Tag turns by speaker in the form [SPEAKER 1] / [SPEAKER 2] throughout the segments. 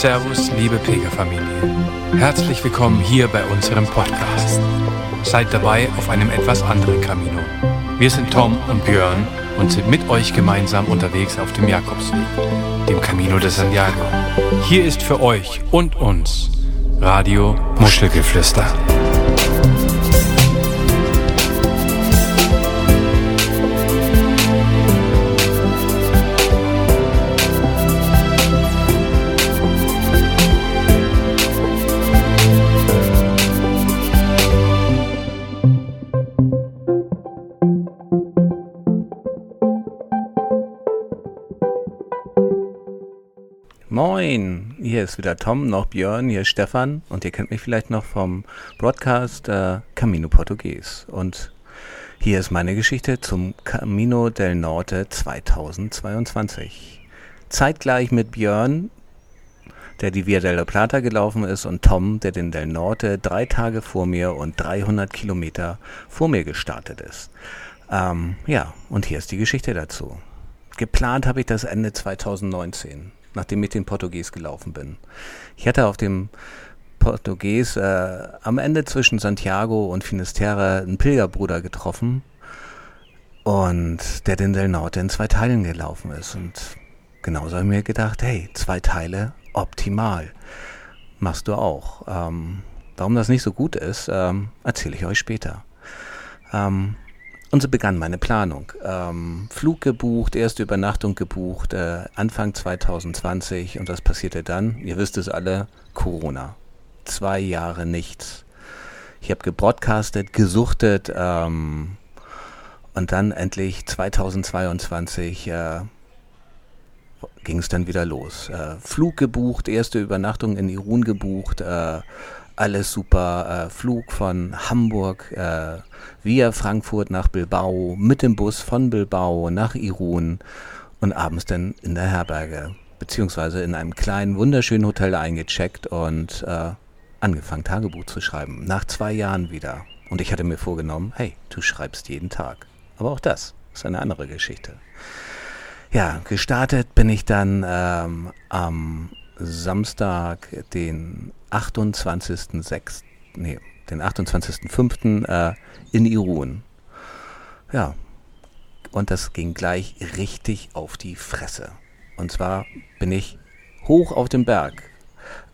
[SPEAKER 1] Servus, liebe Pilgerfamilie. Herzlich willkommen hier bei unserem Podcast. Seid dabei auf einem etwas anderen Camino. Wir sind Tom und Björn und sind mit euch gemeinsam unterwegs auf dem Jakobsweg, dem Camino de Santiago. Hier ist für euch und uns Radio Muschelgeflüster.
[SPEAKER 2] Moin, hier ist wieder Tom, noch Björn, hier ist Stefan und ihr kennt mich vielleicht noch vom Broadcast äh, Camino Portugues. Und hier ist meine Geschichte zum Camino del Norte 2022. Zeitgleich mit Björn, der die Via del Plata gelaufen ist, und Tom, der den Del Norte drei Tage vor mir und 300 Kilometer vor mir gestartet ist. Ähm, ja, und hier ist die Geschichte dazu. Geplant habe ich das Ende 2019 nachdem ich den Portugies gelaufen bin. Ich hatte auf dem Portugies äh, am Ende zwischen Santiago und Finisterre einen Pilgerbruder getroffen und der den Del Norte in zwei Teilen gelaufen ist. Und genauso habe ich mir gedacht, hey, zwei Teile, optimal. Machst du auch. Ähm, warum das nicht so gut ist, ähm, erzähle ich euch später. Ähm, und so begann meine Planung. Ähm, Flug gebucht, erste Übernachtung gebucht, äh, Anfang 2020 und was passierte dann? Ihr wisst es alle, Corona. Zwei Jahre nichts. Ich habe gebroadcastet, gesuchtet ähm, und dann endlich 2022 äh, ging es dann wieder los. Äh, Flug gebucht, erste Übernachtung in Irun gebucht, äh, alles super. Äh, Flug von Hamburg äh, via Frankfurt nach Bilbao, mit dem Bus von Bilbao nach Irun und abends dann in der Herberge, beziehungsweise in einem kleinen, wunderschönen Hotel eingecheckt und äh, angefangen, Tagebuch zu schreiben. Nach zwei Jahren wieder. Und ich hatte mir vorgenommen, hey, du schreibst jeden Tag. Aber auch das ist eine andere Geschichte. Ja, gestartet bin ich dann ähm, am Samstag, den 28.06., nee, den 28.05. Äh, in Irun. Ja, und das ging gleich richtig auf die Fresse. Und zwar bin ich hoch auf dem Berg.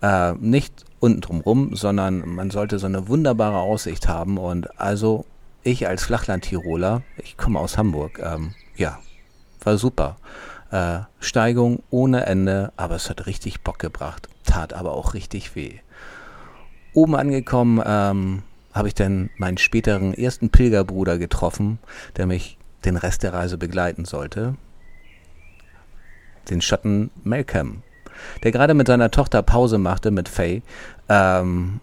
[SPEAKER 2] Äh, nicht unten drumrum, sondern man sollte so eine wunderbare Aussicht haben. Und also ich als Flachland-Tiroler, ich komme aus Hamburg, ähm, ja, war super. Äh, Steigung ohne Ende, aber es hat richtig Bock gebracht, tat aber auch richtig weh. Oben angekommen ähm, habe ich dann meinen späteren ersten Pilgerbruder getroffen, der mich den Rest der Reise begleiten sollte. Den Schatten Malcolm, der gerade mit seiner Tochter Pause machte mit Faye ähm,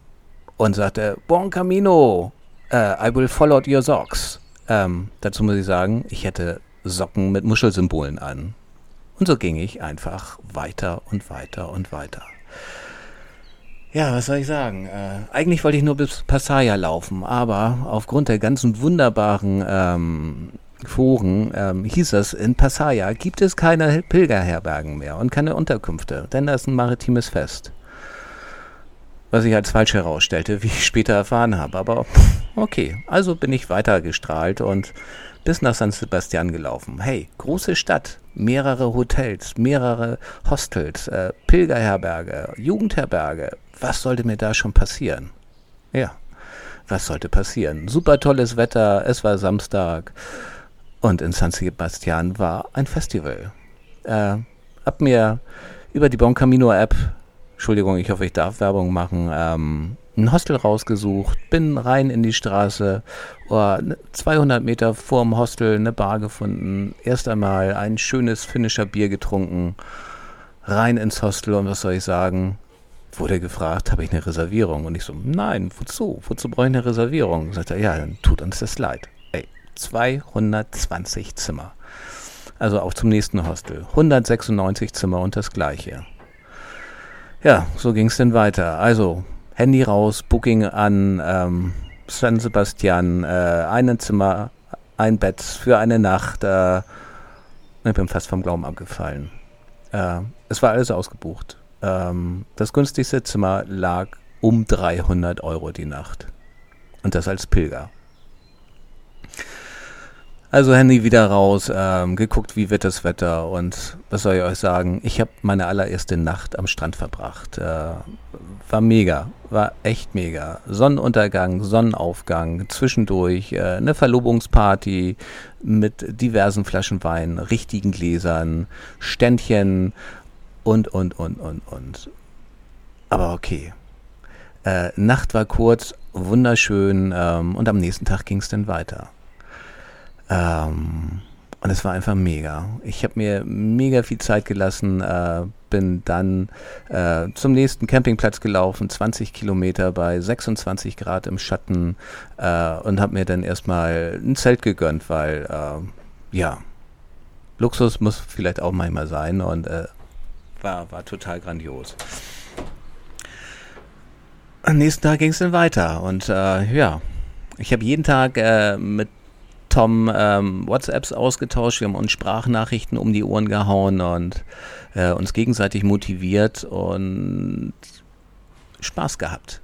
[SPEAKER 2] und sagte, Buon Camino, uh, I will follow your socks. Ähm, dazu muss ich sagen, ich hätte Socken mit Muschelsymbolen an. Und so ging ich einfach weiter und weiter und weiter. Ja, was soll ich sagen? Äh, eigentlich wollte ich nur bis Passaya laufen, aber aufgrund der ganzen wunderbaren ähm, Foren ähm, hieß es, in Passaya gibt es keine Pilgerherbergen mehr und keine Unterkünfte, denn das ist ein maritimes Fest. Was ich als falsch herausstellte, wie ich später erfahren habe. Aber okay, also bin ich weiter gestrahlt und bis nach San Sebastian gelaufen. Hey, große Stadt, mehrere Hotels, mehrere Hostels, äh, Pilgerherberge, Jugendherberge. Was sollte mir da schon passieren? Ja, was sollte passieren? Super tolles Wetter, es war Samstag und in San Sebastian war ein Festival. Äh, hab mir über die Bon Camino App, Entschuldigung, ich hoffe, ich darf Werbung machen, ähm, ein Hostel rausgesucht, bin rein in die Straße, oh, 200 Meter vorm Hostel eine Bar gefunden, erst einmal ein schönes finnischer Bier getrunken, rein ins Hostel und was soll ich sagen, wurde gefragt, habe ich eine Reservierung? Und ich so, nein, wozu? Wozu brauche ich eine Reservierung? Sagt er, ja, dann tut uns das leid. Ey, 220 Zimmer. Also auch zum nächsten Hostel. 196 Zimmer und das gleiche. Ja, so ging es denn weiter. Also Handy raus, Booking an ähm, San Sebastian, äh, ein Zimmer, ein Bett für eine Nacht. Äh, ich bin fast vom Glauben abgefallen. Äh, es war alles ausgebucht. Ähm, das günstigste Zimmer lag um 300 Euro die Nacht. Und das als Pilger. Also Handy wieder raus, ähm, geguckt, wie wird das Wetter und was soll ich euch sagen? Ich habe meine allererste Nacht am Strand verbracht. Äh, war mega, war echt mega. Sonnenuntergang, Sonnenaufgang, zwischendurch äh, eine Verlobungsparty mit diversen Flaschen Wein, richtigen Gläsern, Ständchen und, und, und, und, und. Aber okay. Äh, Nacht war kurz, wunderschön ähm, und am nächsten Tag ging es dann weiter. Ähm, und es war einfach mega. Ich habe mir mega viel Zeit gelassen, äh, bin dann äh, zum nächsten Campingplatz gelaufen, 20 Kilometer bei 26 Grad im Schatten äh, und habe mir dann erstmal ein Zelt gegönnt, weil äh, ja, Luxus muss vielleicht auch manchmal sein und äh, war, war total grandios. Am nächsten Tag ging es dann weiter und äh, ja, ich habe jeden Tag mit Tom ähm, WhatsApps ausgetauscht, wir haben uns Sprachnachrichten um die Ohren gehauen und äh, uns gegenseitig motiviert und Spaß gehabt.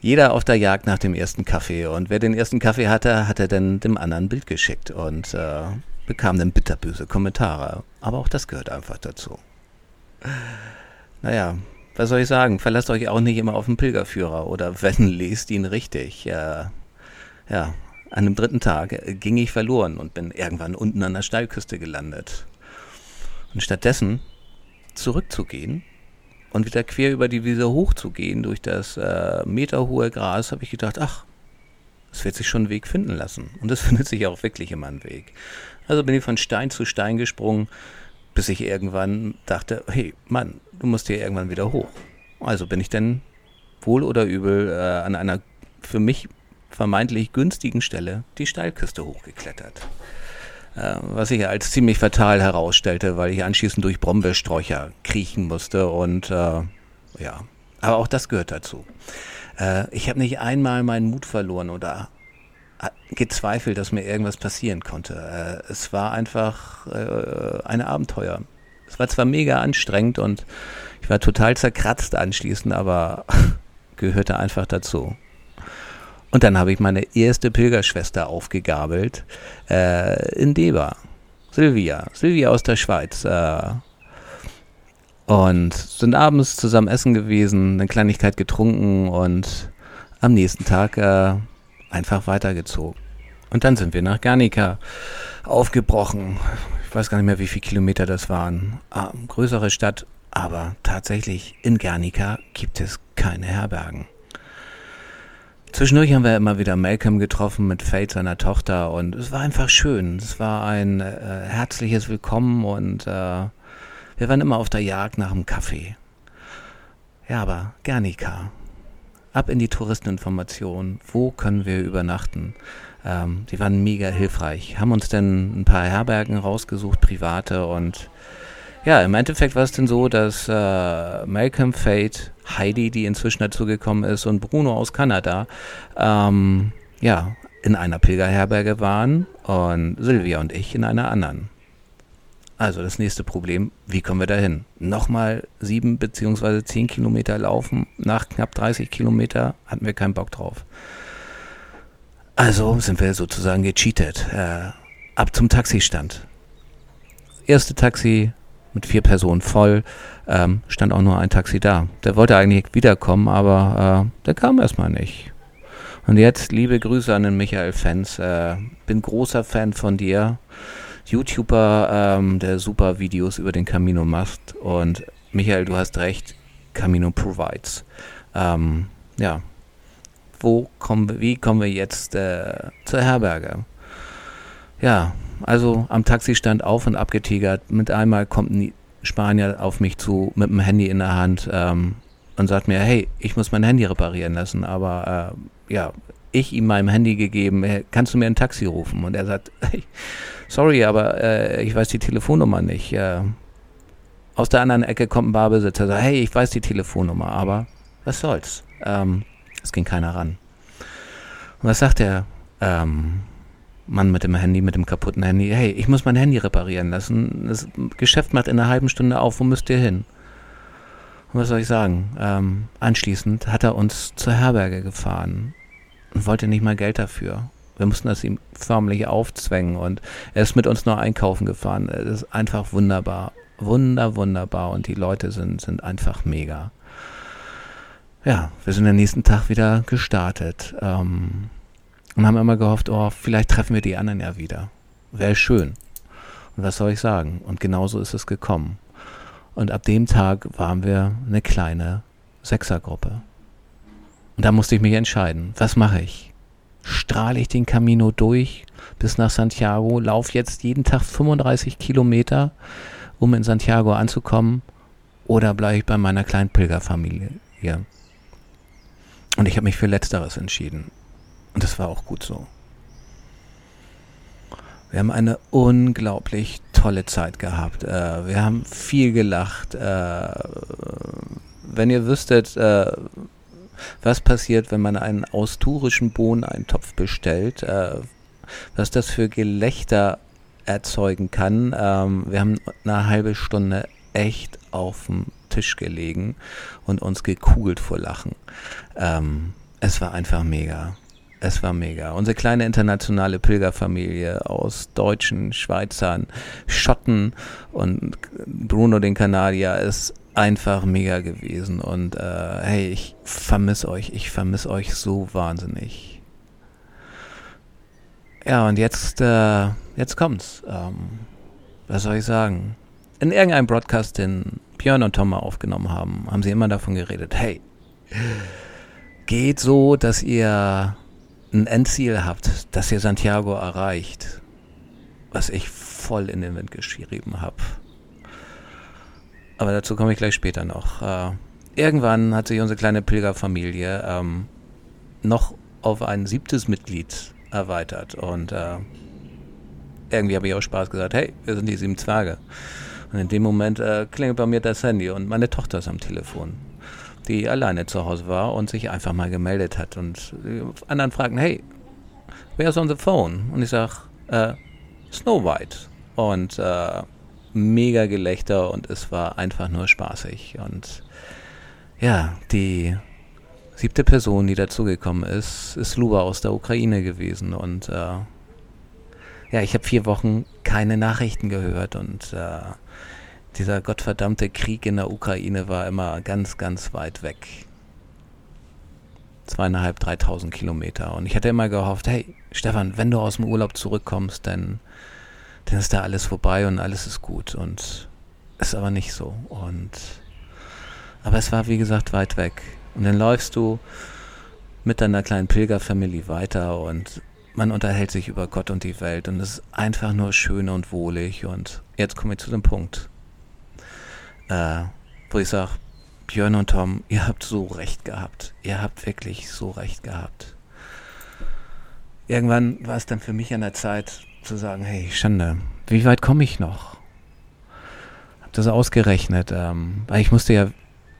[SPEAKER 2] Jeder auf der Jagd nach dem ersten Kaffee und wer den ersten Kaffee hatte, hat er dann dem anderen ein Bild geschickt und äh, bekam dann bitterböse Kommentare. Aber auch das gehört einfach dazu. Naja, was soll ich sagen? Verlasst euch auch nicht immer auf den Pilgerführer oder wenn, lest ihn richtig. Äh, ja, an dem dritten Tag ging ich verloren und bin irgendwann unten an der Steilküste gelandet. Und stattdessen zurückzugehen und wieder quer über die Wiese hochzugehen durch das äh, meterhohe Gras, habe ich gedacht, ach, es wird sich schon einen Weg finden lassen. Und es findet sich auch wirklich immer einen Weg. Also bin ich von Stein zu Stein gesprungen, bis ich irgendwann dachte, hey Mann, du musst hier irgendwann wieder hoch. Also bin ich denn wohl oder übel äh, an einer für mich vermeintlich günstigen Stelle die Steilküste hochgeklettert. Äh, was sich als ziemlich fatal herausstellte, weil ich anschließend durch Brombeersträucher kriechen musste und äh, ja, aber auch das gehört dazu. Äh, ich habe nicht einmal meinen Mut verloren oder gezweifelt, dass mir irgendwas passieren konnte. Äh, es war einfach äh, ein Abenteuer. Es war zwar mega anstrengend und ich war total zerkratzt anschließend, aber gehörte einfach dazu. Und dann habe ich meine erste Pilgerschwester aufgegabelt äh, in Deba. Silvia. Silvia aus der Schweiz. Äh, und sind abends zusammen essen gewesen, eine Kleinigkeit getrunken und am nächsten Tag äh, einfach weitergezogen. Und dann sind wir nach Guernica aufgebrochen. Ich weiß gar nicht mehr, wie viele Kilometer das waren. Ah, größere Stadt, aber tatsächlich in Guernica gibt es keine Herbergen. Zwischendurch haben wir immer wieder Malcolm getroffen mit Faith, seiner Tochter, und es war einfach schön. Es war ein äh, herzliches Willkommen und äh, wir waren immer auf der Jagd nach einem Kaffee. Ja, aber Gernika. Ab in die Touristeninformation. Wo können wir übernachten? Ähm, die waren mega hilfreich. Haben uns dann ein paar Herbergen rausgesucht, private und ja, im Endeffekt war es denn so, dass äh, Malcolm Fate, Heidi, die inzwischen dazugekommen ist, und Bruno aus Kanada, ähm, ja, in einer Pilgerherberge waren und Silvia und ich in einer anderen. Also das nächste Problem, wie kommen wir dahin? Nochmal sieben beziehungsweise zehn Kilometer laufen, nach knapp 30 Kilometer hatten wir keinen Bock drauf. Also sind wir sozusagen gecheatet. Äh, ab zum Taxistand. Erste Taxi, mit vier Personen voll. Ähm, stand auch nur ein Taxi da. Der wollte eigentlich wiederkommen, aber äh, der kam erstmal nicht. Und jetzt liebe Grüße an den Michael Fans. Äh, bin großer Fan von dir. YouTuber, ähm, der super Videos über den Camino macht. Und Michael, du hast recht. Camino provides. Ähm, ja. Wo kommen, wie kommen wir jetzt äh, zur Herberge? Ja, also am Taxistand auf und ab getigert. Mit einmal kommt ein Spanier auf mich zu mit dem Handy in der Hand ähm, und sagt mir, hey, ich muss mein Handy reparieren lassen, aber äh, ja, ich ihm meinem Handy gegeben, kannst du mir ein Taxi rufen? Und er sagt, sorry, aber äh, ich weiß die Telefonnummer nicht. Äh, aus der anderen Ecke kommt ein Barbesitzer, sagt, hey, ich weiß die Telefonnummer, aber was soll's? Ähm, es ging keiner ran. Und was sagt er? Ähm, Mann mit dem Handy, mit dem kaputten Handy, hey, ich muss mein Handy reparieren lassen. Das Geschäft macht in einer halben Stunde auf, wo müsst ihr hin? Und was soll ich sagen? Ähm, anschließend hat er uns zur Herberge gefahren und wollte nicht mal Geld dafür. Wir mussten das ihm förmlich aufzwängen und er ist mit uns nur einkaufen gefahren. Das ist einfach wunderbar. Wunder, wunderbar und die Leute sind, sind einfach mega. Ja, wir sind am nächsten Tag wieder gestartet ähm, und haben immer gehofft, oh, vielleicht treffen wir die anderen ja wieder. Wäre schön. Und was soll ich sagen? Und genauso ist es gekommen. Und ab dem Tag waren wir eine kleine Sechsergruppe. Und da musste ich mich entscheiden, was mache ich? Strahle ich den Camino durch bis nach Santiago, laufe jetzt jeden Tag 35 Kilometer, um in Santiago anzukommen, oder bleibe ich bei meiner kleinen Pilgerfamilie hier? Und ich habe mich für Letzteres entschieden. Und das war auch gut so. Wir haben eine unglaublich tolle Zeit gehabt. Äh, wir haben viel gelacht. Äh, wenn ihr wüsstet, äh, was passiert, wenn man einen austurischen Bohneneintopf bestellt, äh, was das für Gelächter erzeugen kann. Ähm, wir haben eine halbe Stunde echt auf dem Tisch gelegen und uns gekugelt vor Lachen. Ähm, es war einfach mega. Es war mega. Unsere kleine internationale Pilgerfamilie aus Deutschen, Schweizern, Schotten und Bruno den Kanadier ist einfach mega gewesen. Und äh, hey, ich vermisse euch. Ich vermisse euch so wahnsinnig. Ja, und jetzt, äh, jetzt kommt's. Ähm, was soll ich sagen? In irgendeinem Broadcast, den Björn und Tom aufgenommen haben, haben sie immer davon geredet, hey, geht so, dass ihr ein Endziel habt, dass ihr Santiago erreicht, was ich voll in den Wind geschrieben habe. Aber dazu komme ich gleich später noch. Äh, irgendwann hat sich unsere kleine Pilgerfamilie ähm, noch auf ein siebtes Mitglied erweitert und äh, irgendwie habe ich auch Spaß gesagt, hey, wir sind die sieben Zwerge. Und in dem Moment äh, klingelt bei mir das Handy und meine Tochter ist am Telefon die alleine zu Hause war und sich einfach mal gemeldet hat. Und die anderen fragen, hey, where's on the phone? Und ich sag, äh, Snow White. Und äh, mega Gelächter und es war einfach nur spaßig. Und ja, die siebte Person, die dazugekommen ist, ist Luba aus der Ukraine gewesen. Und äh, ja, ich habe vier Wochen keine Nachrichten gehört und äh, dieser gottverdammte Krieg in der Ukraine war immer ganz, ganz weit weg. Zweieinhalb, dreitausend Kilometer. Und ich hatte immer gehofft, hey, Stefan, wenn du aus dem Urlaub zurückkommst, dann, dann ist da alles vorbei und alles ist gut. Und ist aber nicht so. Und, aber es war, wie gesagt, weit weg. Und dann läufst du mit deiner kleinen Pilgerfamilie weiter und man unterhält sich über Gott und die Welt und es ist einfach nur schön und wohlig. Und jetzt komme ich zu dem Punkt äh, wo ich sage, Björn und Tom, ihr habt so recht gehabt. Ihr habt wirklich so recht gehabt. Irgendwann war es dann für mich an der Zeit zu sagen, hey, Schande, wie weit komme ich noch? Hab das ausgerechnet, ähm, weil ich musste ja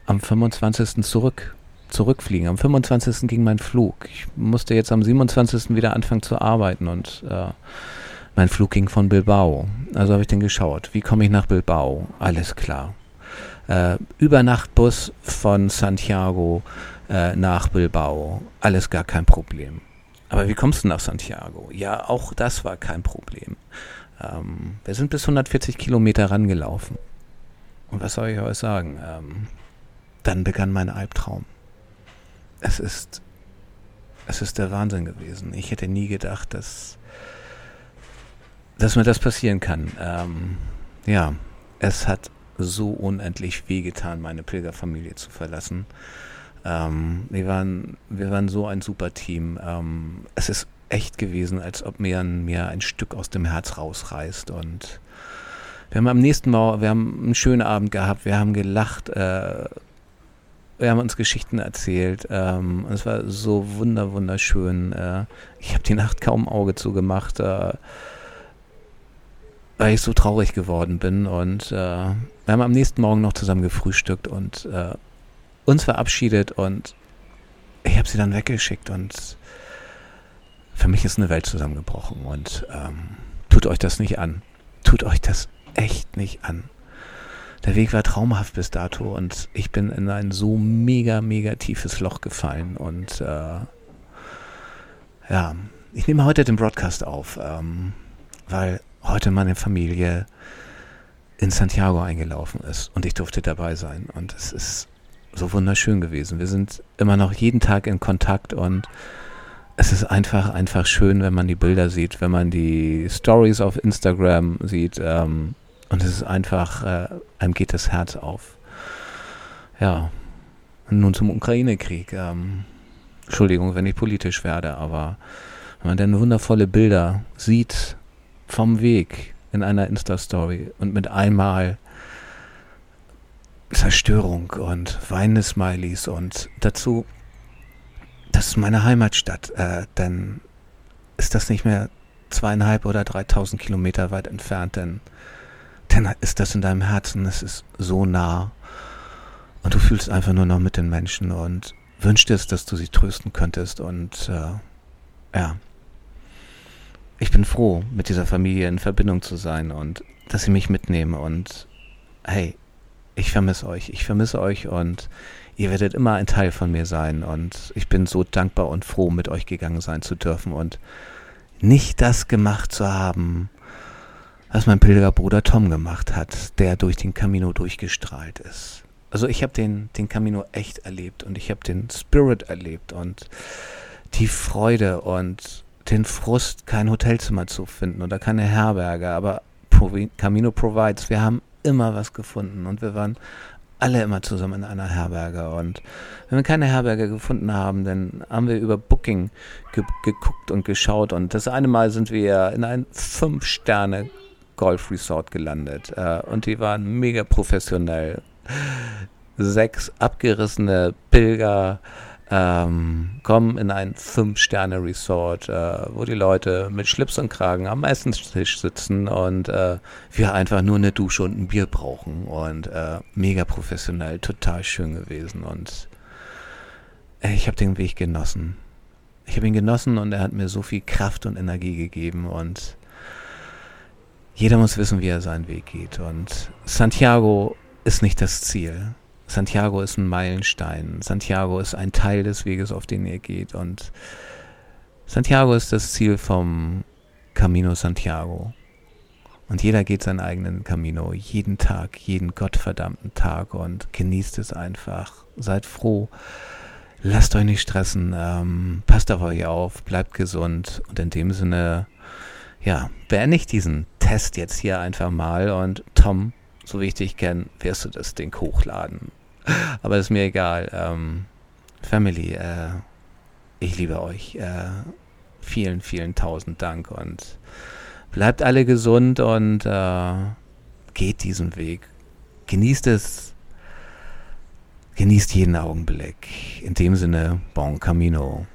[SPEAKER 2] am 25. zurück, zurückfliegen. Am 25. ging mein Flug. Ich musste jetzt am 27. wieder anfangen zu arbeiten und äh, mein Flug ging von Bilbao. Also habe ich den geschaut. Wie komme ich nach Bilbao? Alles klar äh, Übernachtbus von Santiago äh, nach Bilbao. Alles gar kein Problem. Aber wie kommst du nach Santiago? Ja, auch das war kein Problem. Ähm, wir sind bis 140 Kilometer rangelaufen. Und was soll ich euch sagen? Ähm, dann begann mein Albtraum. Es ist, es ist der Wahnsinn gewesen. Ich hätte nie gedacht, dass, dass mir das passieren kann. Ähm, ja, es hat so unendlich wehgetan, meine Pilgerfamilie zu verlassen. Ähm, wir, waren, wir waren so ein super Team. Ähm, es ist echt gewesen, als ob mir, mir ein Stück aus dem Herz rausreißt. Und wir haben am nächsten Mal, wir haben einen schönen Abend gehabt, wir haben gelacht, äh, wir haben uns Geschichten erzählt. Ähm, es war so wunder, wunderschön. Äh, ich habe die Nacht kaum Auge zugemacht. Äh, weil ich so traurig geworden bin. Und äh, wir haben am nächsten Morgen noch zusammen gefrühstückt und äh, uns verabschiedet und ich habe sie dann weggeschickt und für mich ist eine Welt zusammengebrochen und ähm, tut euch das nicht an. Tut euch das echt nicht an. Der Weg war traumhaft bis dato und ich bin in ein so mega, mega tiefes Loch gefallen und äh, ja, ich nehme heute den Broadcast auf, ähm, weil heute meine Familie in Santiago eingelaufen ist und ich durfte dabei sein und es ist so wunderschön gewesen. Wir sind immer noch jeden Tag in Kontakt und es ist einfach, einfach schön, wenn man die Bilder sieht, wenn man die Stories auf Instagram sieht. Ähm, und es ist einfach, äh, einem geht das Herz auf. Ja. Nun zum Ukraine-Krieg. Ähm, Entschuldigung, wenn ich politisch werde, aber wenn man dann wundervolle Bilder sieht vom Weg in einer Insta-Story und mit einmal Zerstörung und weinende Smileys und dazu, das ist meine Heimatstadt, äh, dann ist das nicht mehr zweieinhalb oder dreitausend Kilometer weit entfernt, denn, dann ist das in deinem Herzen, es ist so nah und du fühlst einfach nur noch mit den Menschen und wünschst es, dass du sie trösten könntest und äh, ja, ich bin froh, mit dieser Familie in Verbindung zu sein und dass sie mich mitnehmen und hey, ich vermisse euch, ich vermisse euch und ihr werdet immer ein Teil von mir sein und ich bin so dankbar und froh, mit euch gegangen sein zu dürfen und nicht das gemacht zu haben, was mein Pilgerbruder Tom gemacht hat, der durch den Camino durchgestrahlt ist. Also ich habe den, den Camino echt erlebt und ich habe den Spirit erlebt und die Freude und den Frust, kein Hotelzimmer zu finden oder keine Herberge, aber Camino Provides, wir haben immer was gefunden und wir waren alle immer zusammen in einer Herberge. Und wenn wir keine Herberge gefunden haben, dann haben wir über Booking ge geguckt und geschaut. Und das eine Mal sind wir in ein Fünf-Sterne Golf Resort gelandet. Äh, und die waren mega professionell. Sechs abgerissene Pilger ähm, kommen in ein Fünf-Sterne-Resort, äh, wo die Leute mit Schlips und Kragen am Essenstisch sitzen und äh, wir einfach nur eine Dusche und ein Bier brauchen. Und äh, mega professionell, total schön gewesen. Und äh, ich habe den Weg genossen. Ich habe ihn genossen und er hat mir so viel Kraft und Energie gegeben. Und jeder muss wissen, wie er seinen Weg geht. Und Santiago ist nicht das Ziel. Santiago ist ein Meilenstein. Santiago ist ein Teil des Weges, auf den ihr geht. Und Santiago ist das Ziel vom Camino Santiago. Und jeder geht seinen eigenen Camino, jeden Tag, jeden gottverdammten Tag und genießt es einfach. Seid froh. Lasst euch nicht stressen. Ähm, passt auf euch auf. Bleibt gesund. Und in dem Sinne, ja, beende ich diesen Test jetzt hier einfach mal. Und Tom, so wie ich dich kenne, wirst du das Ding hochladen. Aber ist mir egal. Ähm, Family, äh, ich liebe euch. Äh, vielen, vielen tausend Dank und bleibt alle gesund und äh, geht diesen Weg. Genießt es. Genießt jeden Augenblick. In dem Sinne, bon camino.